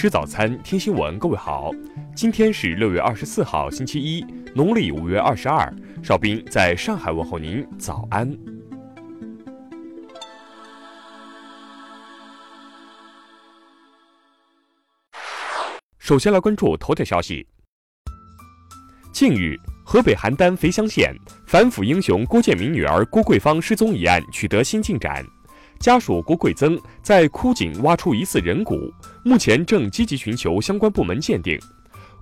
吃早餐，听新闻。各位好，今天是六月二十四号，星期一，农历五月二十二。邵兵在上海问候您，早安。首先来关注头条消息。近日，河北邯郸肥乡县反腐英雄郭建民女儿郭桂芳失踪一案取得新进展。家属郭桂增在枯井挖出疑似人骨，目前正积极寻求相关部门鉴定。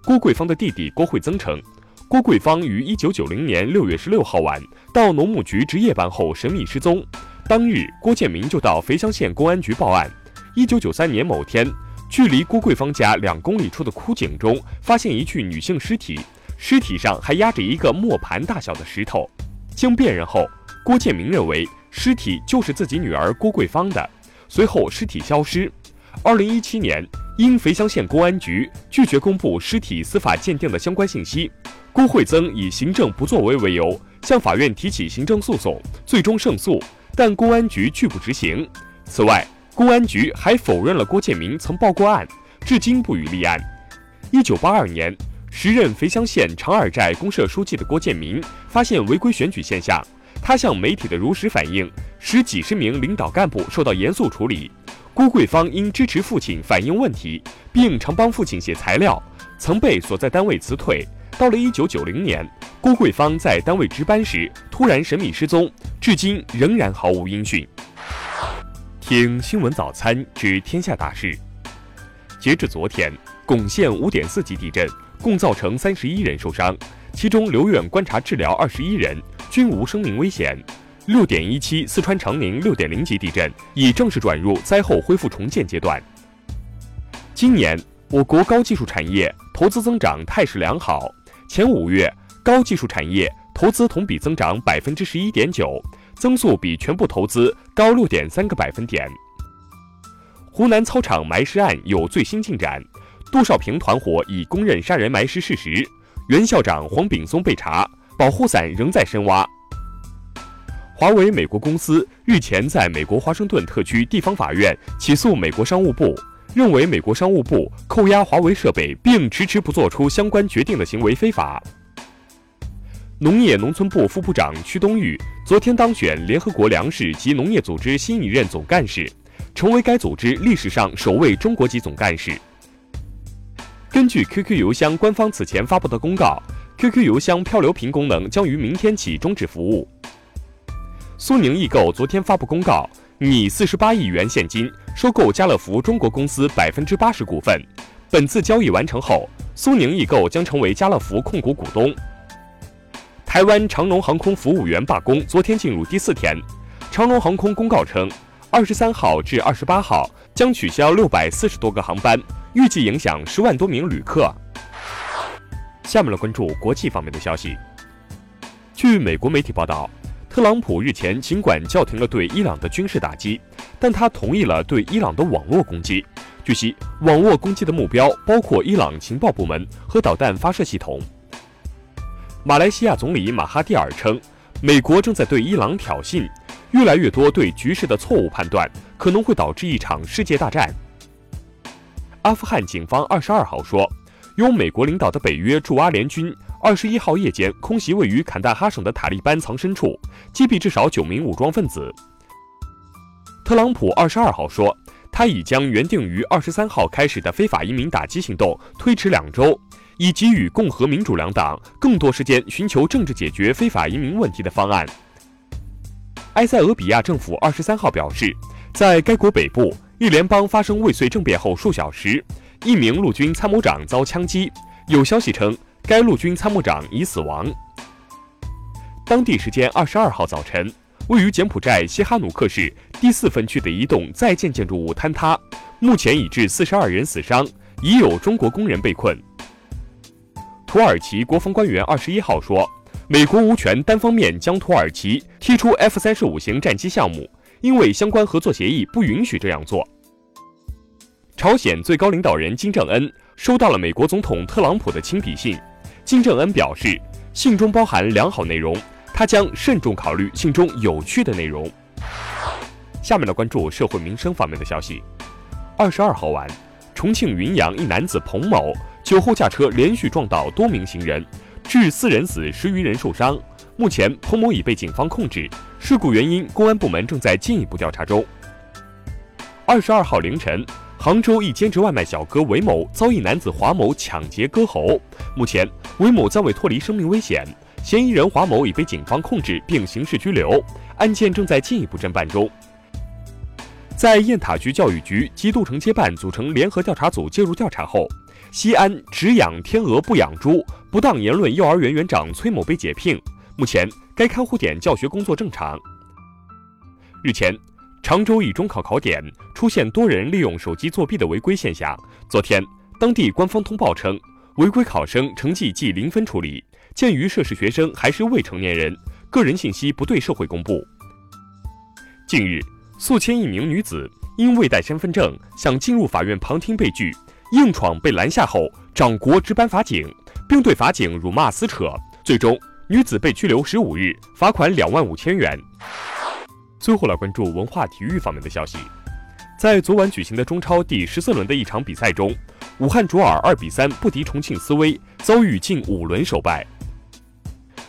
郭桂芳的弟弟郭慧增称，郭桂芳于一九九零年六月十六号晚到农牧局值夜班后神秘失踪，当日郭建明就到肥乡县公安局报案。一九九三年某天，距离郭桂芳家两公里处的枯井中发现一具女性尸体，尸体上还压着一个磨盘大小的石头。经辨认后，郭建明认为。尸体就是自己女儿郭桂芳的，随后尸体消失。二零一七年，因肥乡县公安局拒绝公布尸体司法鉴定的相关信息，郭慧增以行政不作为为由向法院提起行政诉讼，最终胜诉，但公安局拒不执行。此外，公安局还否认了郭建民曾报过案，至今不予立案。一九八二年，时任肥乡县长耳寨公社书记的郭建民发现违规选举现象。他向媒体的如实反映，使几十名领导干部受到严肃处理。郭桂芳因支持父亲反映问题，并常帮父亲写材料，曾被所在单位辞退。到了一九九零年，郭桂芳在单位值班时突然神秘失踪，至今仍然毫无音讯。听新闻早餐知天下大事。截至昨天，巩县五点四级地震共造成三十一人受伤，其中留院观察治疗二十一人。均无生命危险。六点一七，四川长宁六点零级地震已正式转入灾后恢复重建阶段。今年我国高技术产业投资增长态势良好，前五月高技术产业投资同比增长百分之十一点九，增速比全部投资高六点三个百分点。湖南操场埋尸案有最新进展，杜少平团伙已公认杀人埋尸事实，原校长黄炳松被查。保护伞仍在深挖。华为美国公司日前在美国华盛顿特区地方法院起诉美国商务部，认为美国商务部扣押华为设备并迟迟不做出相关决定的行为非法。农业农村部副部长屈冬玉昨天当选联合国粮食及农业组织新一任总干事，成为该组织历史上首位中国籍总干事。根据 QQ 邮箱官方此前发布的公告。QQ 邮箱漂流瓶功能将于明天起终止服务。苏宁易购昨天发布公告，拟四十八亿元现金收购家乐福中国公司百分之八十股份。本次交易完成后，苏宁易购将成为家乐福控股股东。台湾长龙航空服务员罢工昨天进入第四天，长龙航空公告称，二十三号至二十八号将取消六百四十多个航班，预计影响十万多名旅客。下面来关注国际方面的消息。据美国媒体报道，特朗普日前尽管叫停了对伊朗的军事打击，但他同意了对伊朗的网络攻击。据悉，网络攻击的目标包括伊朗情报部门和导弹发射系统。马来西亚总理马哈蒂尔称，美国正在对伊朗挑衅，越来越多对局势的错误判断可能会导致一场世界大战。阿富汗警方二十二号说。由美国领导的北约驻阿联军二十一号夜间空袭位于坎大哈省的塔利班藏身处，击毙至少九名武装分子。特朗普二十二号说，他已将原定于二十三号开始的非法移民打击行动推迟两周，以给予共和民主两党更多时间寻求政治解决非法移民问题的方案。埃塞俄比亚政府二十三号表示，在该国北部一联邦发生未遂政变后数小时。一名陆军参谋长遭枪击，有消息称该陆军参谋长已死亡。当地时间二十二号早晨，位于柬埔寨西哈努克市第四分区的一栋在建建筑物坍塌，目前已致四十二人死伤，已有中国工人被困。土耳其国防官员二十一号说，美国无权单方面将土耳其踢出 F 三十五型战机项目，因为相关合作协议不允许这样做。朝鲜最高领导人金正恩收到了美国总统特朗普的亲笔信。金正恩表示，信中包含良好内容，他将慎重考虑信中有趣的内容。下面来关注社会民生方面的消息。二十二号晚，重庆云阳一男子彭某酒后驾车连续撞倒多名行人，致四人死，十余人受伤。目前，彭某已被警方控制，事故原因，公安部门正在进一步调查中。二十二号凌晨，杭州一兼职外卖小哥韦某遭一男子华某抢劫割喉，目前韦某暂未脱离生命危险，嫌疑人华某已被警方控制并刑事拘留，案件正在进一步侦办中。在雁塔区教育局及杜城街办组成联合调查组介入调查后，西安只养天鹅不养猪不当言论幼儿园园长崔某被解聘。目前，该看护点教学工作正常。日前，常州一中考考点出现多人利用手机作弊的违规现象。昨天，当地官方通报称，违规考生成绩记零分处理。鉴于涉事学生还是未成年人，个人信息不对社会公布。近日。宿迁一名女子因未带身份证想进入法院旁听被拒，硬闯被拦下后，掌掴值班法警，并对法警辱骂撕扯，最终女子被拘留十五日，罚款两万五千元。最后来关注文化体育方面的消息，在昨晚举行的中超第十四轮的一场比赛中，武汉卓尔二比三不敌重庆斯威，遭遇近五轮首败。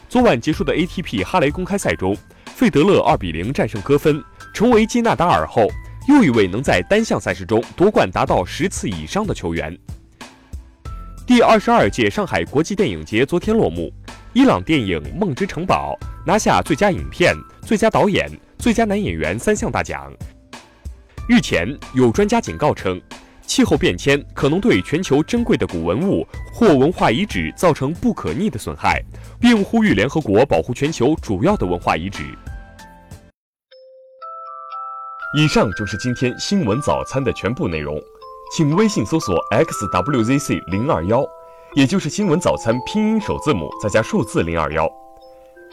昨晚结束的 ATP 哈雷公开赛中，费德勒二比零战胜戈芬。成为继纳达尔后又一位能在单项赛事中夺冠达到十次以上的球员。第二十二届上海国际电影节昨天落幕，伊朗电影《梦之城堡》拿下最佳影片、最佳导演、最佳男演员三项大奖。日前，有专家警告称，气候变迁可能对全球珍贵的古文物或文化遗址造成不可逆的损害，并呼吁联合国保护全球主要的文化遗址。以上就是今天新闻早餐的全部内容，请微信搜索 xwzc 零二幺，也就是新闻早餐拼音首字母再加数字零二幺。